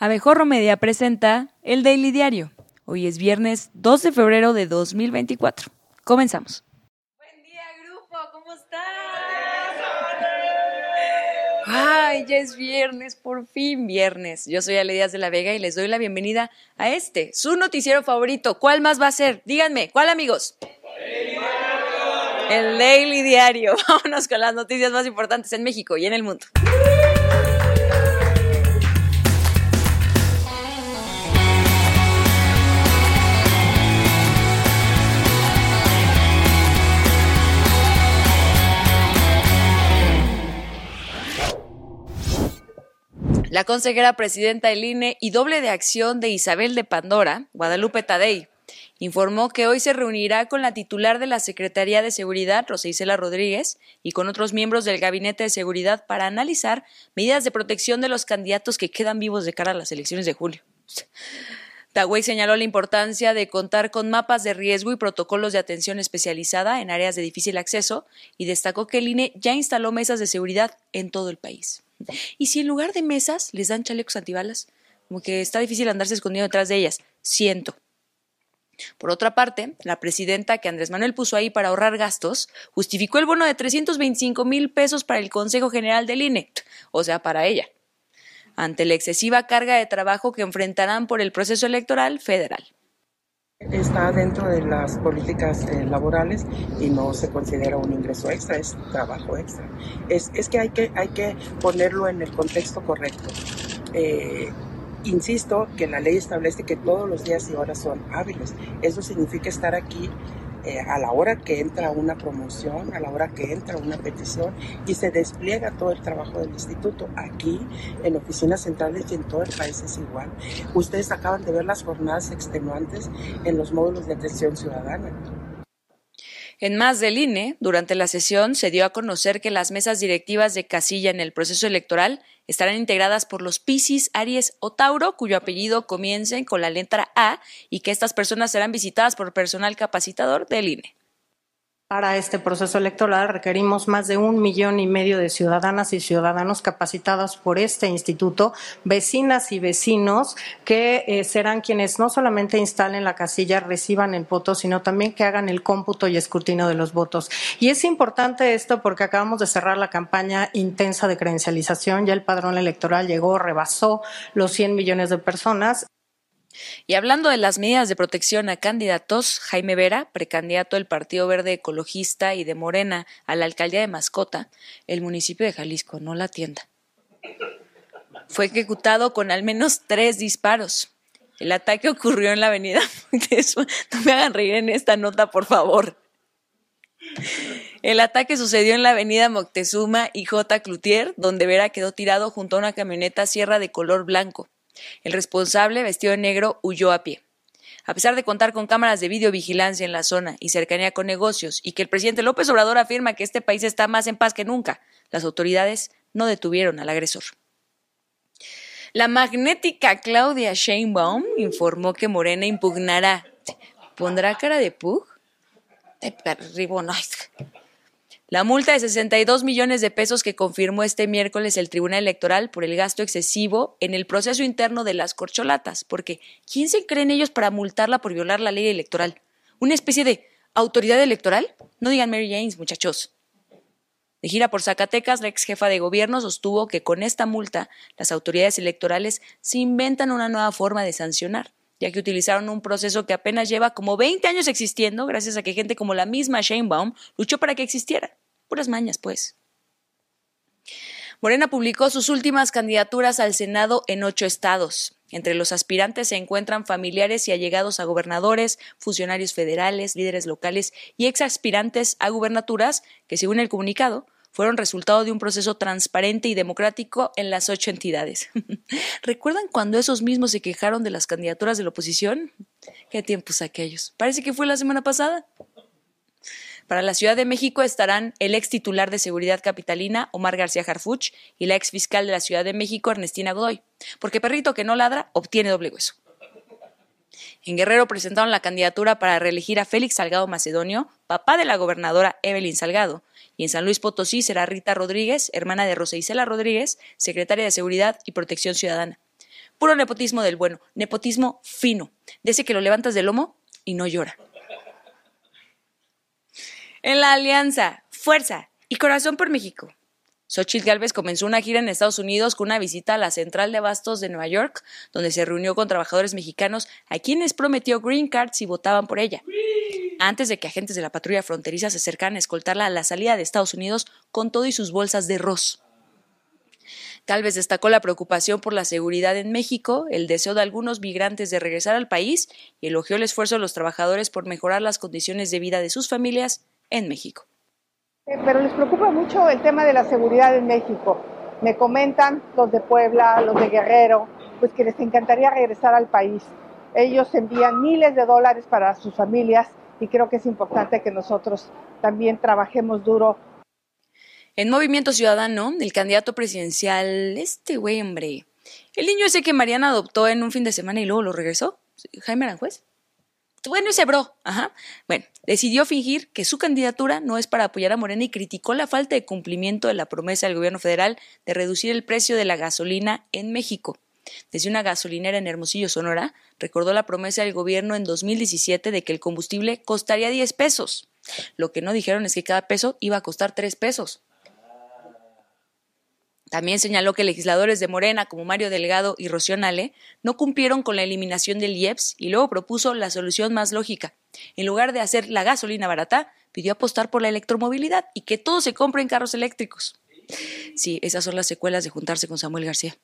Abejorro Media presenta el Daily Diario. Hoy es viernes 2 de febrero de 2024. Comenzamos. Buen día, grupo, ¿cómo están? Ay, ya es viernes, por fin viernes. Yo soy Ale Díaz de la Vega y les doy la bienvenida a este, su noticiero favorito. ¿Cuál más va a ser? Díganme, ¿cuál amigos? El Daily Diario. Vámonos con las noticias más importantes en México y en el mundo. La consejera presidenta del INE y doble de acción de Isabel de Pandora, Guadalupe Tadei, informó que hoy se reunirá con la titular de la Secretaría de Seguridad, Rosa Isela Rodríguez, y con otros miembros del Gabinete de Seguridad para analizar medidas de protección de los candidatos que quedan vivos de cara a las elecciones de julio. Tagüey señaló la importancia de contar con mapas de riesgo y protocolos de atención especializada en áreas de difícil acceso y destacó que el INE ya instaló mesas de seguridad en todo el país. Y si en lugar de mesas les dan chalecos antibalas, como que está difícil andarse escondido detrás de ellas, siento. Por otra parte, la presidenta que Andrés Manuel puso ahí para ahorrar gastos, justificó el bono de 325 mil pesos para el Consejo General del INE, o sea, para ella, ante la excesiva carga de trabajo que enfrentarán por el proceso electoral federal. Está dentro de las políticas eh, laborales y no se considera un ingreso extra, es trabajo extra. Es, es que, hay que hay que ponerlo en el contexto correcto. Eh, insisto que la ley establece que todos los días y horas son hábiles. Eso significa estar aquí eh, a la hora que entra una promoción, a la hora que entra una petición y se despliega todo el trabajo del instituto. Aquí, en oficinas centrales y en todo el país es igual. Ustedes acaban de ver las jornadas extenuantes en los módulos de atención ciudadana. En más del INE, durante la sesión se dio a conocer que las mesas directivas de casilla en el proceso electoral estarán integradas por los Piscis, Aries o Tauro, cuyo apellido comiencen con la letra A, y que estas personas serán visitadas por personal capacitador del INE. Para este proceso electoral requerimos más de un millón y medio de ciudadanas y ciudadanos capacitados por este instituto, vecinas y vecinos que eh, serán quienes no solamente instalen la casilla, reciban el voto, sino también que hagan el cómputo y escrutinio de los votos. Y es importante esto porque acabamos de cerrar la campaña intensa de credencialización, ya el padrón electoral llegó, rebasó los 100 millones de personas. Y hablando de las medidas de protección a candidatos, Jaime Vera, precandidato del Partido Verde Ecologista y de Morena a la alcaldía de Mascota, el municipio de Jalisco no la atienda. Fue ejecutado con al menos tres disparos. El ataque ocurrió en la avenida. no me hagan reír en esta nota, por favor. El ataque sucedió en la avenida Moctezuma y J. Cloutier, donde Vera quedó tirado junto a una camioneta sierra de color blanco. El responsable, vestido de negro, huyó a pie. A pesar de contar con cámaras de videovigilancia en la zona y cercanía con negocios, y que el presidente López Obrador afirma que este país está más en paz que nunca, las autoridades no detuvieron al agresor. La magnética Claudia Sheinbaum informó que Morena impugnará. ¿Pondrá cara de pug? De la multa de 62 millones de pesos que confirmó este miércoles el Tribunal Electoral por el gasto excesivo en el proceso interno de las corcholatas, porque ¿quién se creen ellos para multarla por violar la ley electoral? ¿Una especie de autoridad electoral? No digan Mary James, muchachos. De gira por Zacatecas, la ex jefa de gobierno sostuvo que con esta multa las autoridades electorales se inventan una nueva forma de sancionar, ya que utilizaron un proceso que apenas lleva como 20 años existiendo gracias a que gente como la misma Sheinbaum luchó para que existiera. Puras mañas, pues. Morena publicó sus últimas candidaturas al Senado en ocho estados. Entre los aspirantes se encuentran familiares y allegados a gobernadores, funcionarios federales, líderes locales y ex aspirantes a gubernaturas que, según el comunicado, fueron resultado de un proceso transparente y democrático en las ocho entidades. ¿Recuerdan cuando esos mismos se quejaron de las candidaturas de la oposición? ¿Qué tiempos aquellos? Parece que fue la semana pasada. Para la Ciudad de México estarán el ex titular de Seguridad Capitalina, Omar García Harfuch, y la ex fiscal de la Ciudad de México, Ernestina Godoy, porque perrito que no ladra obtiene doble hueso. En Guerrero presentaron la candidatura para reelegir a Félix Salgado Macedonio, papá de la gobernadora Evelyn Salgado, y en San Luis Potosí será Rita Rodríguez, hermana de Rosa Isela Rodríguez, secretaria de Seguridad y Protección Ciudadana. Puro nepotismo del bueno, nepotismo fino, de que lo levantas del lomo y no llora. En la alianza, fuerza y corazón por México. Xochitl Gálvez comenzó una gira en Estados Unidos con una visita a la central de abastos de Nueva York, donde se reunió con trabajadores mexicanos a quienes prometió green cards si votaban por ella. Antes de que agentes de la patrulla fronteriza se acercaran a escoltarla a la salida de Estados Unidos con todo y sus bolsas de arroz. Galvez destacó la preocupación por la seguridad en México, el deseo de algunos migrantes de regresar al país y elogió el esfuerzo de los trabajadores por mejorar las condiciones de vida de sus familias en México. Eh, pero les preocupa mucho el tema de la seguridad en México. Me comentan los de Puebla, los de Guerrero, pues que les encantaría regresar al país. Ellos envían miles de dólares para sus familias y creo que es importante que nosotros también trabajemos duro. En Movimiento Ciudadano, el candidato presidencial, este güey, hombre, el niño ese que Mariana adoptó en un fin de semana y luego lo regresó, Jaime Aranjuez. Bueno, ese bro, ajá. Bueno, decidió fingir que su candidatura no es para apoyar a Morena y criticó la falta de cumplimiento de la promesa del gobierno federal de reducir el precio de la gasolina en México. Desde una gasolinera en Hermosillo, Sonora, recordó la promesa del gobierno en 2017 de que el combustible costaría 10 pesos. Lo que no dijeron es que cada peso iba a costar 3 pesos. También señaló que legisladores de Morena como Mario Delgado y Rocío Nale no cumplieron con la eliminación del IEPS y luego propuso la solución más lógica. En lugar de hacer la gasolina barata, pidió apostar por la electromovilidad y que todo se compre en carros eléctricos. Sí, esas son las secuelas de juntarse con Samuel García.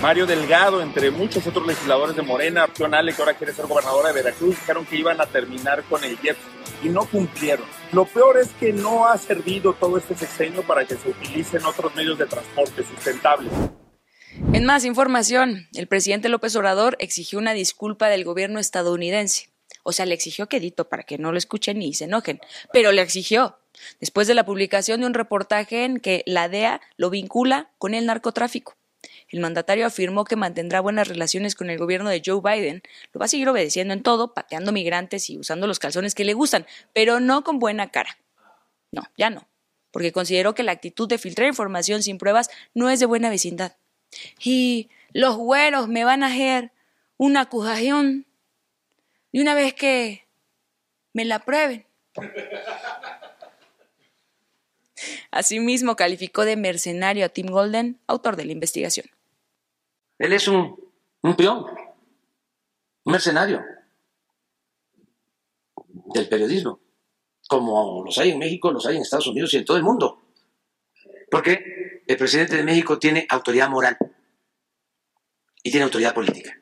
Mario Delgado, entre muchos otros legisladores de Morena, Rocío Nale, que ahora quiere ser gobernadora de Veracruz, dijeron que iban a terminar con el IEPS y no cumplieron. Lo peor es que no ha servido todo este sexenio para que se utilicen otros medios de transporte sustentables. En más información, el presidente López Obrador exigió una disculpa del gobierno estadounidense. O sea, le exigió quedito para que no lo escuchen ni se enojen, pero le exigió. Después de la publicación de un reportaje en que la DEA lo vincula con el narcotráfico. El mandatario afirmó que mantendrá buenas relaciones con el gobierno de Joe Biden, lo va a seguir obedeciendo en todo, pateando migrantes y usando los calzones que le gustan, pero no con buena cara. No, ya no, porque consideró que la actitud de filtrar información sin pruebas no es de buena vecindad. Y los güeros me van a hacer una acusación de una vez que me la prueben. Asimismo, calificó de mercenario a Tim Golden, autor de la investigación. Él es un, peón, un mercenario del periodismo, como los hay en México, los hay en Estados Unidos y en todo el mundo. Porque el presidente de México tiene autoridad moral y tiene autoridad política.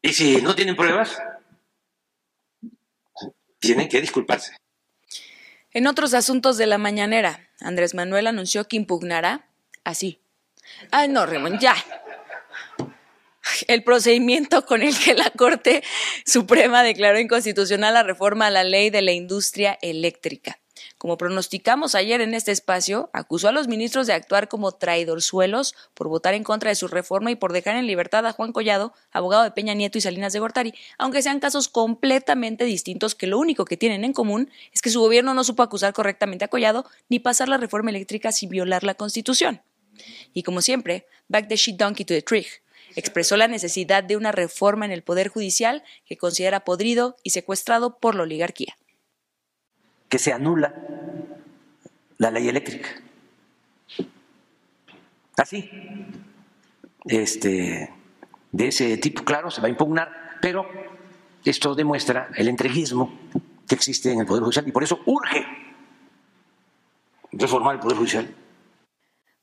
Y si no tienen pruebas, tienen que disculparse. En otros asuntos de la mañanera, Andrés Manuel anunció que impugnará así Ay, no, Ramón, ya. El procedimiento con el que la Corte Suprema declaró inconstitucional la reforma a la ley de la industria eléctrica. Como pronosticamos ayer en este espacio, acusó a los ministros de actuar como traidorzuelos por votar en contra de su reforma y por dejar en libertad a Juan Collado, abogado de Peña Nieto y Salinas de Gortari, aunque sean casos completamente distintos que lo único que tienen en común es que su gobierno no supo acusar correctamente a Collado ni pasar la reforma eléctrica sin violar la Constitución. Y como siempre, back the shit donkey to the tree. Expresó la necesidad de una reforma en el Poder Judicial que considera podrido y secuestrado por la oligarquía. Que se anula la ley eléctrica. Así. Este, de ese tipo, claro, se va a impugnar, pero esto demuestra el entreguismo que existe en el Poder Judicial y por eso urge reformar el Poder Judicial.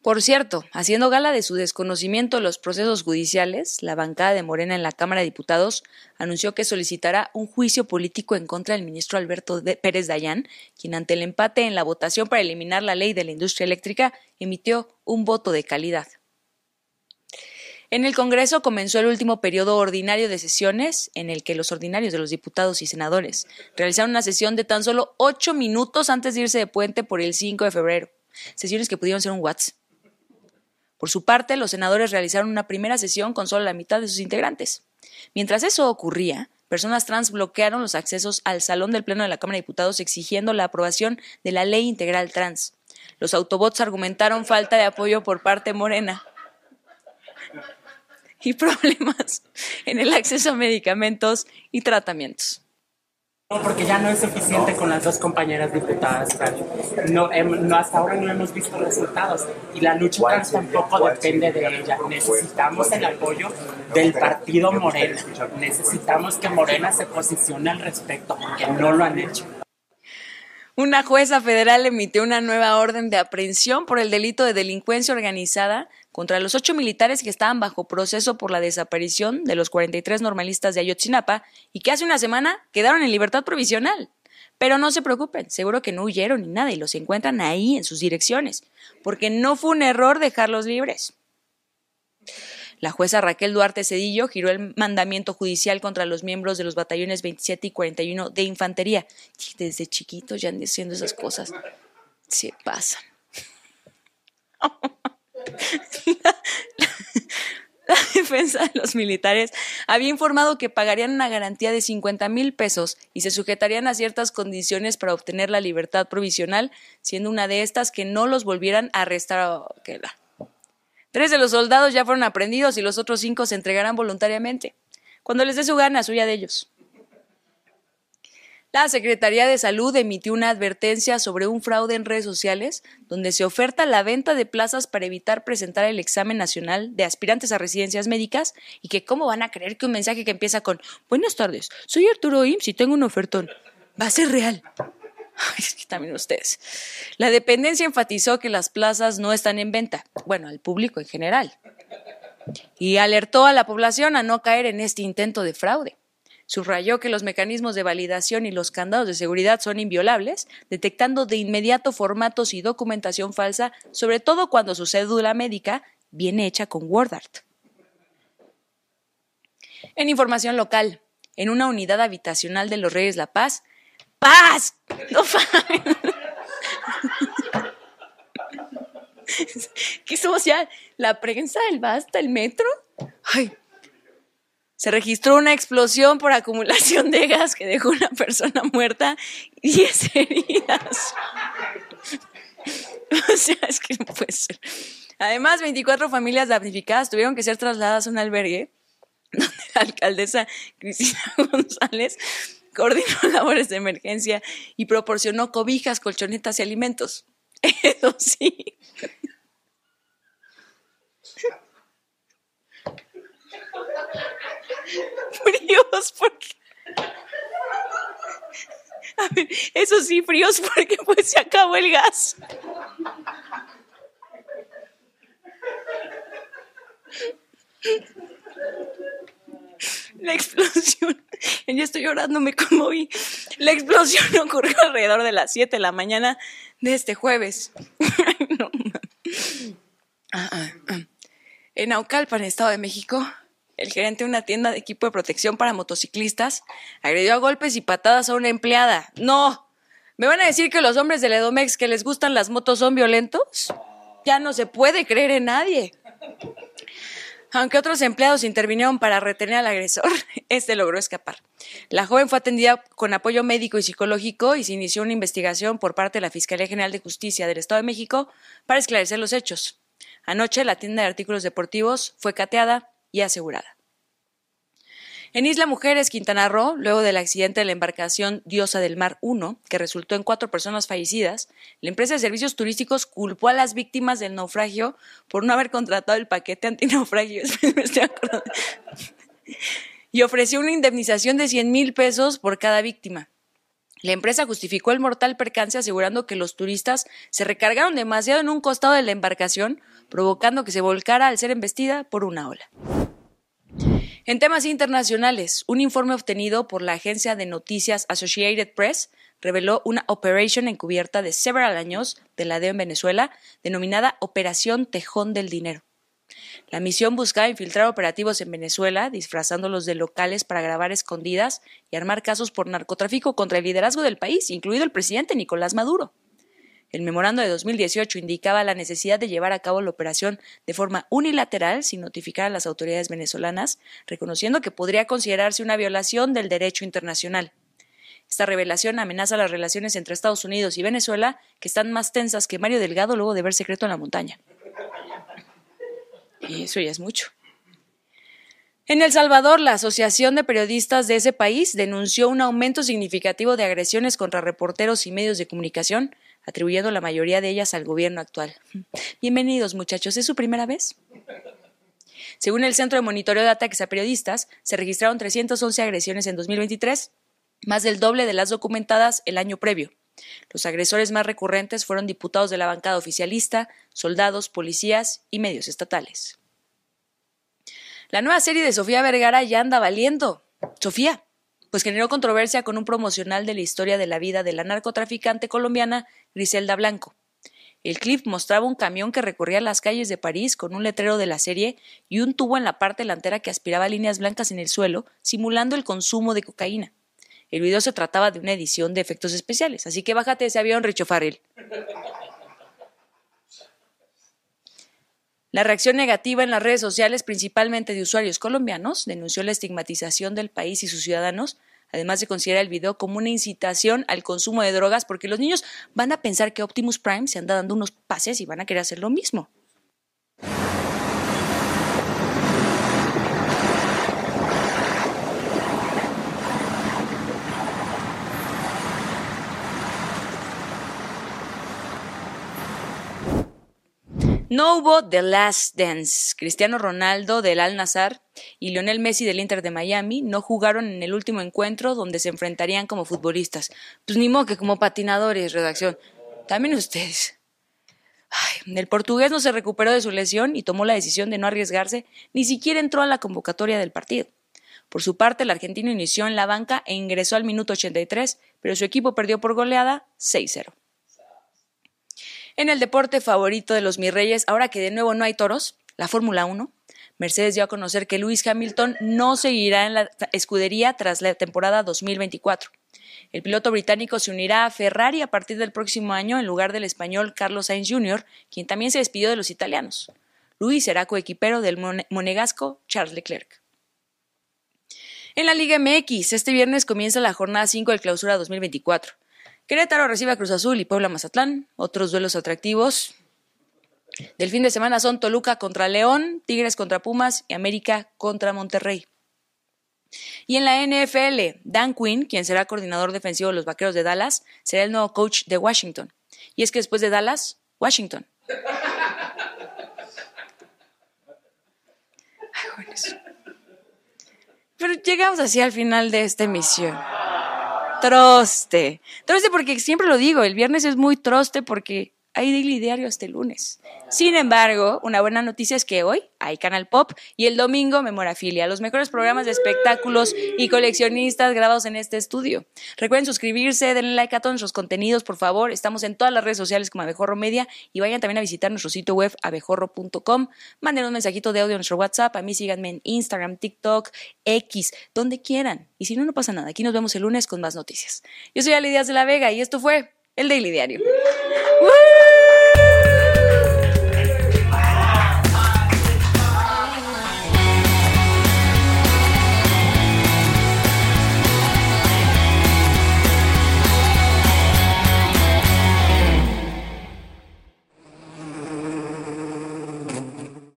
Por cierto, haciendo gala de su desconocimiento de los procesos judiciales, la bancada de Morena en la Cámara de Diputados anunció que solicitará un juicio político en contra del ministro Alberto Pérez Dayán, quien ante el empate en la votación para eliminar la ley de la industria eléctrica emitió un voto de calidad. En el Congreso comenzó el último periodo ordinario de sesiones, en el que los ordinarios de los diputados y senadores realizaron una sesión de tan solo ocho minutos antes de irse de puente por el 5 de febrero. Sesiones que pudieron ser un WhatsApp. Por su parte, los senadores realizaron una primera sesión con solo la mitad de sus integrantes. Mientras eso ocurría, personas trans bloquearon los accesos al salón del Pleno de la Cámara de Diputados exigiendo la aprobación de la ley integral trans. Los autobots argumentaron falta de apoyo por parte morena. y problemas en el acceso a medicamentos y tratamientos. No, porque ya no es suficiente con las dos compañeras diputadas, no, no, hasta ahora no hemos visto resultados y la lucha trans tampoco depende de ella. Necesitamos el apoyo del partido Morena. Necesitamos que Morena se posicione al respecto, porque no lo han hecho. Una jueza federal emitió una nueva orden de aprehensión por el delito de delincuencia organizada contra los ocho militares que estaban bajo proceso por la desaparición de los 43 normalistas de Ayotzinapa y que hace una semana quedaron en libertad provisional. Pero no se preocupen, seguro que no huyeron ni nada y los encuentran ahí en sus direcciones, porque no fue un error dejarlos libres. La jueza Raquel Duarte Cedillo giró el mandamiento judicial contra los miembros de los batallones 27 y 41 de infantería. Desde chiquitos ya han diciendo esas cosas. Se pasan. La, defensa de los militares había informado que pagarían una garantía de 50 mil pesos y se sujetarían a ciertas condiciones para obtener la libertad provisional, siendo una de estas que no los volvieran a arrestar. Tres de los soldados ya fueron aprendidos y los otros cinco se entregarán voluntariamente. Cuando les dé su gana, suya de ellos. La Secretaría de Salud emitió una advertencia sobre un fraude en redes sociales donde se oferta la venta de plazas para evitar presentar el examen nacional de aspirantes a residencias médicas y que cómo van a creer que un mensaje que empieza con Buenas tardes, soy Arturo Ims y tengo un ofertón. Va a ser real. es que también ustedes. La dependencia enfatizó que las plazas no están en venta, bueno, al público en general, y alertó a la población a no caer en este intento de fraude. Subrayó que los mecanismos de validación y los candados de seguridad son inviolables, detectando de inmediato formatos y documentación falsa, sobre todo cuando su cédula médica viene hecha con WordArt. En información local, en una unidad habitacional de los Reyes La Paz, paz. No ¿Qué social? ¿La prensa, el basta, el metro? Ay. Se registró una explosión por acumulación de gas que dejó una persona muerta y 10 heridas. O sea, es que no puede ser. Además, 24 familias damnificadas tuvieron que ser trasladadas a un albergue donde la alcaldesa Cristina González coordinó labores de emergencia y proporcionó cobijas, colchonetas y alimentos. Eso sí. Fríos porque... A ver, eso sí, fríos porque pues se acabó el gas. La explosión, ya estoy llorando, me conmoví. La explosión ocurrió alrededor de las 7 de la mañana de este jueves. Ah, ah, ah. En Naucalpan, Estado de México, el gerente de una tienda de equipo de protección para motociclistas agredió a golpes y patadas a una empleada. No, ¿me van a decir que los hombres del Edomex que les gustan las motos son violentos? Ya no se puede creer en nadie. Aunque otros empleados intervinieron para retener al agresor, este logró escapar. La joven fue atendida con apoyo médico y psicológico y se inició una investigación por parte de la Fiscalía General de Justicia del Estado de México para esclarecer los hechos. Anoche la tienda de artículos deportivos fue cateada y asegurada. En Isla Mujeres, Quintana Roo, luego del accidente de la embarcación Diosa del Mar 1, que resultó en cuatro personas fallecidas, la empresa de servicios turísticos culpó a las víctimas del naufragio por no haber contratado el paquete antinaufragio. y ofreció una indemnización de 100 mil pesos por cada víctima. La empresa justificó el mortal percance asegurando que los turistas se recargaron demasiado en un costado de la embarcación, provocando que se volcara al ser embestida por una ola. En temas internacionales, un informe obtenido por la agencia de noticias Associated Press reveló una operación encubierta de several años de la DEO en Venezuela, denominada Operación Tejón del Dinero. La misión buscaba infiltrar operativos en Venezuela, disfrazándolos de locales para grabar escondidas y armar casos por narcotráfico contra el liderazgo del país, incluido el presidente Nicolás Maduro. El memorando de 2018 indicaba la necesidad de llevar a cabo la operación de forma unilateral sin notificar a las autoridades venezolanas, reconociendo que podría considerarse una violación del derecho internacional. Esta revelación amenaza las relaciones entre Estados Unidos y Venezuela, que están más tensas que Mario Delgado luego de ver secreto en la montaña. Y eso ya es mucho. En El Salvador, la Asociación de Periodistas de ese país denunció un aumento significativo de agresiones contra reporteros y medios de comunicación, atribuyendo la mayoría de ellas al gobierno actual. Bienvenidos, muchachos. ¿Es su primera vez? Según el Centro de Monitoreo de Ataques a Periodistas, se registraron 311 agresiones en 2023, más del doble de las documentadas el año previo. Los agresores más recurrentes fueron diputados de la bancada oficialista, soldados, policías y medios estatales. La nueva serie de Sofía Vergara ya anda valiendo. Sofía, pues generó controversia con un promocional de la historia de la vida de la narcotraficante colombiana Griselda Blanco. El clip mostraba un camión que recorría las calles de París con un letrero de la serie y un tubo en la parte delantera que aspiraba líneas blancas en el suelo, simulando el consumo de cocaína. El video se trataba de una edición de efectos especiales, así que bájate ese avión, Richo Farrell. La reacción negativa en las redes sociales, principalmente de usuarios colombianos, denunció la estigmatización del país y sus ciudadanos, además de considerar el video como una incitación al consumo de drogas, porque los niños van a pensar que Optimus Prime se anda dando unos pases y van a querer hacer lo mismo. No hubo The Last Dance. Cristiano Ronaldo del Al Nazar y Lionel Messi del Inter de Miami no jugaron en el último encuentro donde se enfrentarían como futbolistas. Pues ni modo que como patinadores, redacción. También ustedes. el portugués no se recuperó de su lesión y tomó la decisión de no arriesgarse, ni siquiera entró a la convocatoria del partido. Por su parte, el argentino inició en la banca e ingresó al minuto 83, pero su equipo perdió por goleada 6-0. En el deporte favorito de los Mirreyes, ahora que de nuevo no hay toros, la Fórmula 1, Mercedes dio a conocer que Lewis Hamilton no seguirá en la escudería tras la temporada 2024. El piloto británico se unirá a Ferrari a partir del próximo año en lugar del español Carlos Sainz Jr., quien también se despidió de los italianos. Luis será coequipero del monegasco Charles Leclerc. En la Liga MX, este viernes comienza la jornada 5 del clausura 2024. Querétaro recibe a Cruz Azul y Puebla Mazatlán. Otros duelos atractivos del fin de semana son Toluca contra León, Tigres contra Pumas y América contra Monterrey. Y en la NFL, Dan Quinn, quien será coordinador defensivo de los Vaqueros de Dallas, será el nuevo coach de Washington. Y es que después de Dallas, Washington. Pero llegamos así al final de esta emisión troste. Troste porque siempre lo digo, el viernes es muy troste porque hay daily diario el lunes. Sin embargo, una buena noticia es que hoy hay Canal Pop y el domingo Memorafilia, los mejores programas de espectáculos y coleccionistas grabados en este estudio. Recuerden suscribirse, denle like a todos nuestros contenidos, por favor. Estamos en todas las redes sociales como Abejorro Media y vayan también a visitar nuestro sitio web abejorro.com. Manden un mensajito de audio a nuestro WhatsApp. A mí síganme en Instagram, TikTok, X, donde quieran. Y si no, no pasa nada. Aquí nos vemos el lunes con más noticias. Yo soy Ali Díaz de la Vega y esto fue el Daily Diario.